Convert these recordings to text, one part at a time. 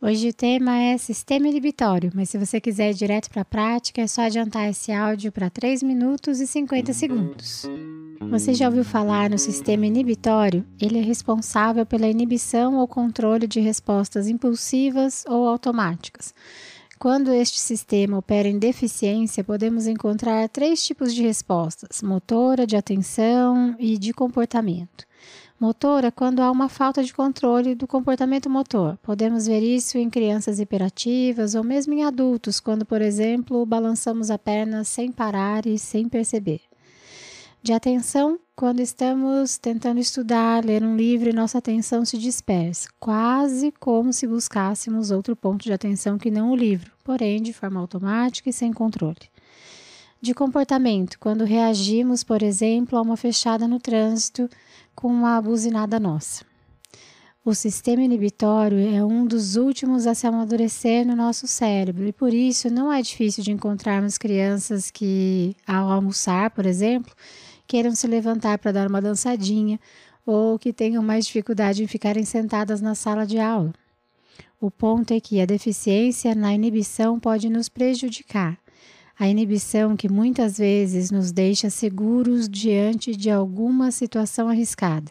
Hoje o tema é sistema inibitório, mas se você quiser ir direto para a prática, é só adiantar esse áudio para 3 minutos e 50 segundos. Você já ouviu falar no sistema inibitório? Ele é responsável pela inibição ou controle de respostas impulsivas ou automáticas. Quando este sistema opera em deficiência, podemos encontrar três tipos de respostas: motora, de atenção e de comportamento. Motora é quando há uma falta de controle do comportamento motor. Podemos ver isso em crianças hiperativas ou mesmo em adultos, quando, por exemplo, balançamos a perna sem parar e sem perceber. De atenção, quando estamos tentando estudar, ler um livro e nossa atenção se dispersa, quase como se buscássemos outro ponto de atenção que não o livro, porém de forma automática e sem controle de comportamento, quando reagimos, por exemplo, a uma fechada no trânsito com uma buzinada nossa. O sistema inibitório é um dos últimos a se amadurecer no nosso cérebro e por isso não é difícil de encontrarmos crianças que, ao almoçar, por exemplo, queiram se levantar para dar uma dançadinha ou que tenham mais dificuldade em ficarem sentadas na sala de aula. O ponto é que a deficiência na inibição pode nos prejudicar a inibição que muitas vezes nos deixa seguros diante de alguma situação arriscada.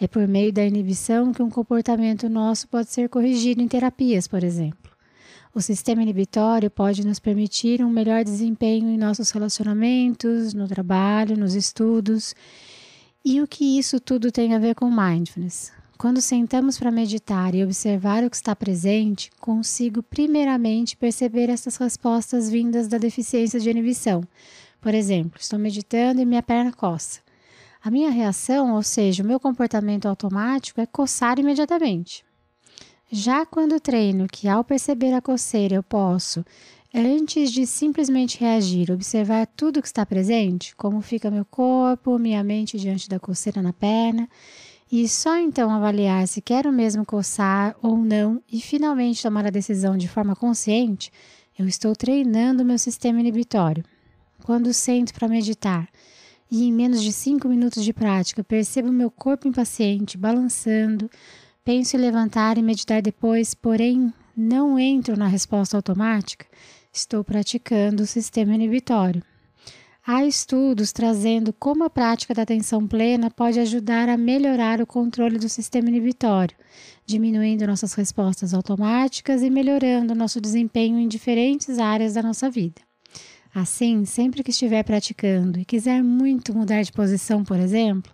É por meio da inibição que um comportamento nosso pode ser corrigido em terapias, por exemplo. O sistema inibitório pode nos permitir um melhor desempenho em nossos relacionamentos, no trabalho, nos estudos. E o que isso tudo tem a ver com mindfulness? Quando sentamos para meditar e observar o que está presente, consigo primeiramente perceber essas respostas vindas da deficiência de inibição. Por exemplo, estou meditando e minha perna coça. A minha reação, ou seja, o meu comportamento automático, é coçar imediatamente. Já quando treino que ao perceber a coceira eu posso, antes de simplesmente reagir, observar tudo que está presente, como fica meu corpo, minha mente diante da coceira na perna, e só então avaliar se quero mesmo coçar ou não e finalmente tomar a decisão de forma consciente, eu estou treinando meu sistema inibitório. Quando sento para meditar e em menos de cinco minutos de prática percebo meu corpo impaciente balançando, penso em levantar e meditar depois, porém não entro na resposta automática, estou praticando o sistema inibitório. Há estudos trazendo como a prática da atenção plena pode ajudar a melhorar o controle do sistema inibitório, diminuindo nossas respostas automáticas e melhorando nosso desempenho em diferentes áreas da nossa vida. Assim, sempre que estiver praticando e quiser muito mudar de posição, por exemplo,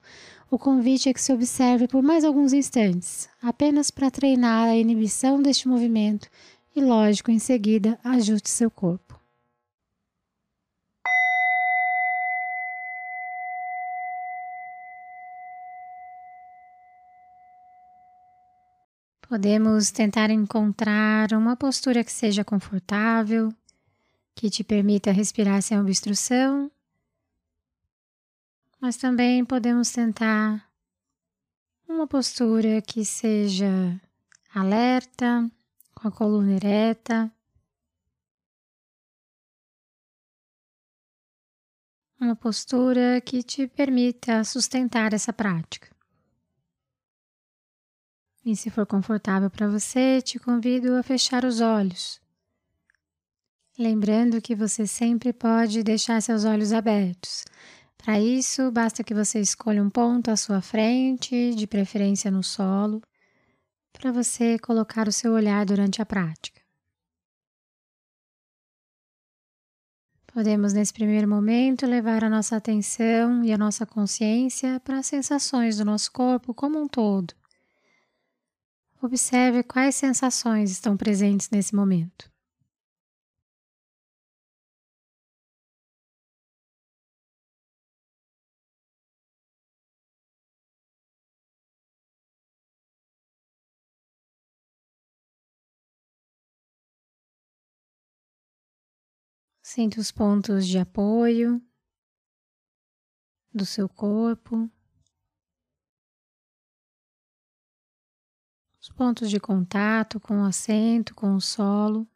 o convite é que se observe por mais alguns instantes, apenas para treinar a inibição deste movimento e, lógico, em seguida, ajuste seu corpo. Podemos tentar encontrar uma postura que seja confortável, que te permita respirar sem obstrução, mas também podemos tentar uma postura que seja alerta, com a coluna ereta. Uma postura que te permita sustentar essa prática. E se for confortável para você, te convido a fechar os olhos. Lembrando que você sempre pode deixar seus olhos abertos. Para isso, basta que você escolha um ponto à sua frente, de preferência no solo, para você colocar o seu olhar durante a prática. Podemos, nesse primeiro momento, levar a nossa atenção e a nossa consciência para as sensações do nosso corpo como um todo Observe quais sensações estão presentes nesse momento. Sinta os pontos de apoio do seu corpo, pontos de contato com o assento, com o solo.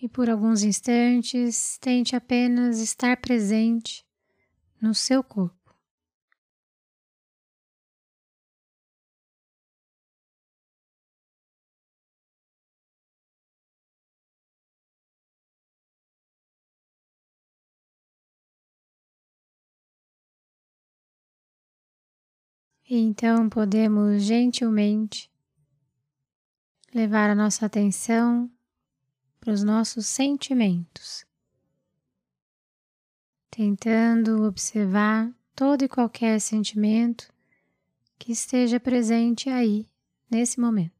E por alguns instantes, tente apenas estar presente no seu corpo. Então podemos gentilmente levar a nossa atenção para os nossos sentimentos, tentando observar todo e qualquer sentimento que esteja presente aí nesse momento.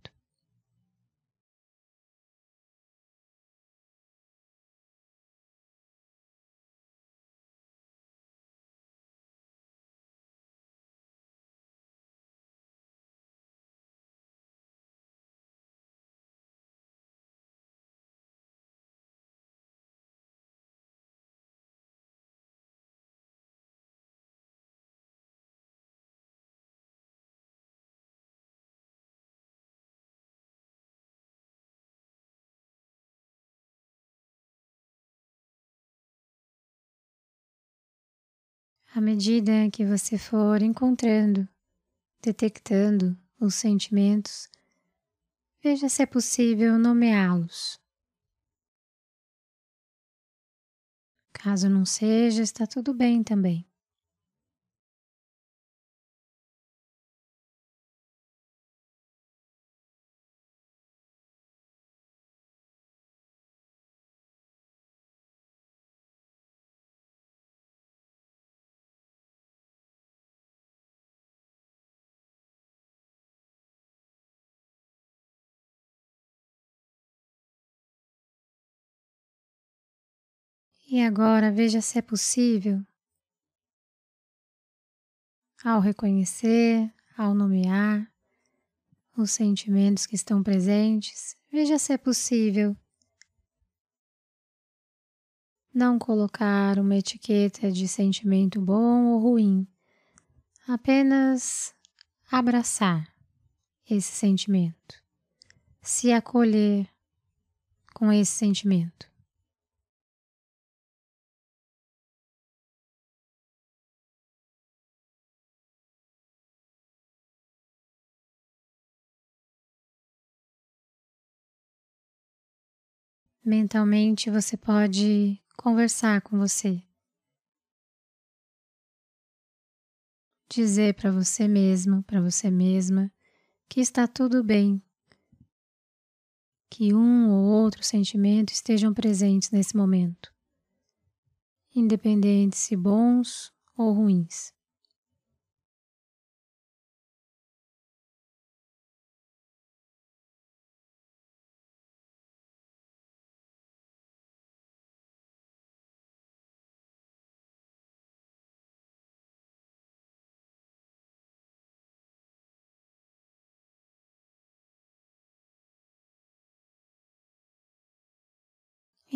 À medida que você for encontrando, detectando os sentimentos, veja se é possível nomeá-los. Caso não seja, está tudo bem também. E agora veja se é possível, ao reconhecer, ao nomear os sentimentos que estão presentes, veja se é possível não colocar uma etiqueta de sentimento bom ou ruim, apenas abraçar esse sentimento, se acolher com esse sentimento. Mentalmente você pode conversar com você. Dizer para você mesmo, para você mesma, que está tudo bem, que um ou outro sentimento estejam presentes nesse momento, independente se bons ou ruins.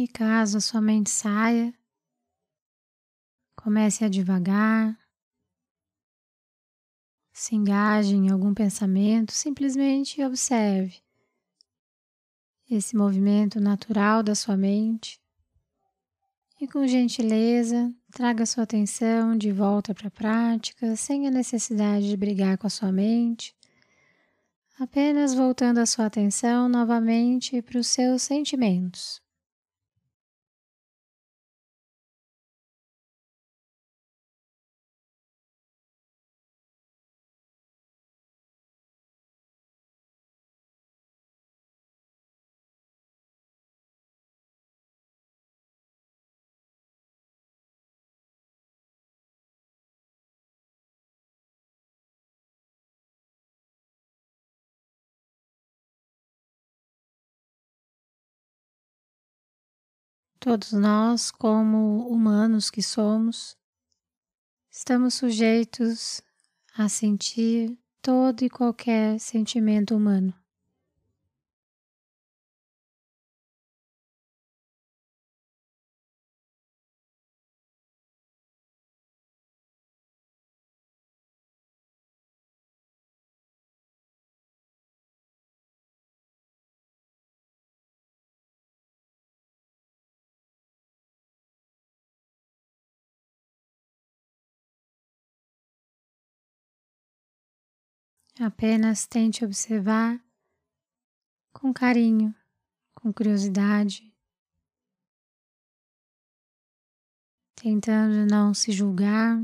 E caso a sua mente saia, comece a devagar, se engaje em algum pensamento, simplesmente observe esse movimento natural da sua mente e, com gentileza, traga sua atenção de volta para a prática, sem a necessidade de brigar com a sua mente, apenas voltando a sua atenção novamente para os seus sentimentos. Todos nós, como humanos que somos, estamos sujeitos a sentir todo e qualquer sentimento humano. Apenas tente observar com carinho, com curiosidade, tentando não se julgar,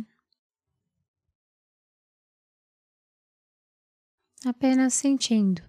apenas sentindo.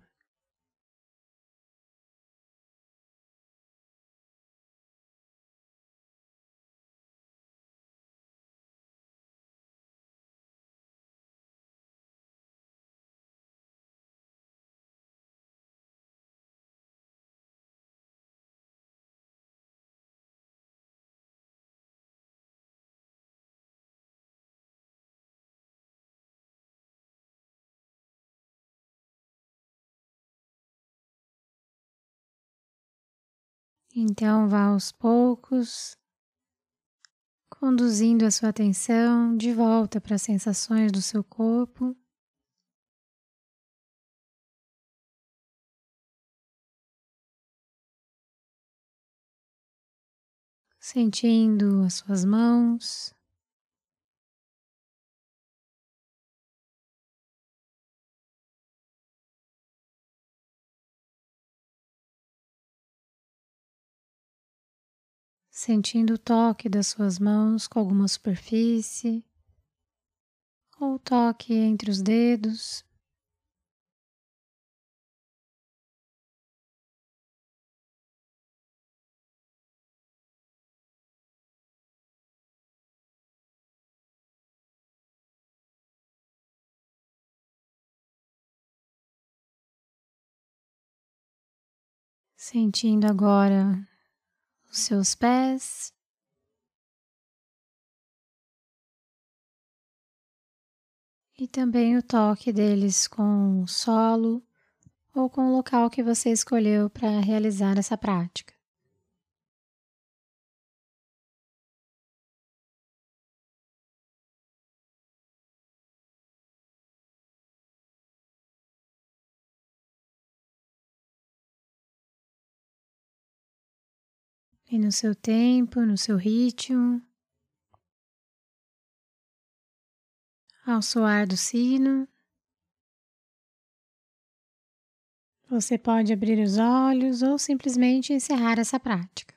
Então vá aos poucos, conduzindo a sua atenção de volta para as sensações do seu corpo. Sentindo as suas mãos, sentindo o toque das suas mãos com alguma superfície ou toque entre os dedos. Sentindo agora os seus pés. E também o toque deles com o solo ou com o local que você escolheu para realizar essa prática. E no seu tempo, no seu ritmo, ao soar do sino, você pode abrir os olhos ou simplesmente encerrar essa prática.